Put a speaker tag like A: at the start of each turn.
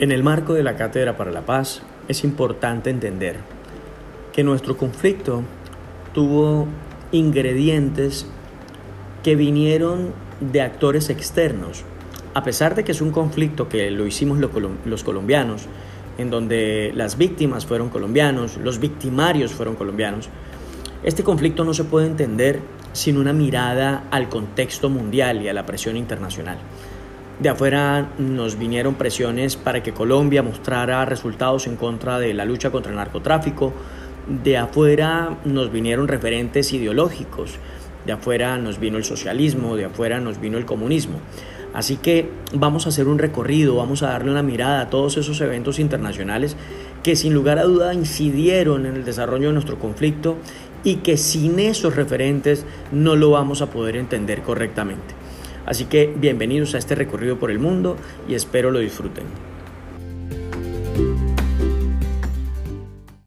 A: En el marco de la Cátedra para la Paz es importante entender que nuestro conflicto tuvo ingredientes que vinieron de actores externos. A pesar de que es un conflicto que lo hicimos los colombianos, en donde las víctimas fueron colombianos, los victimarios fueron colombianos, este conflicto no se puede entender sin una mirada al contexto mundial y a la presión internacional. De afuera nos vinieron presiones para que Colombia mostrara resultados en contra de la lucha contra el narcotráfico. De afuera nos vinieron referentes ideológicos. De afuera nos vino el socialismo, de afuera nos vino el comunismo. Así que vamos a hacer un recorrido, vamos a darle una mirada a todos esos eventos internacionales que sin lugar a duda incidieron en el desarrollo de nuestro conflicto y que sin esos referentes no lo vamos a poder entender correctamente. Así que bienvenidos a este recorrido por el mundo y espero lo disfruten.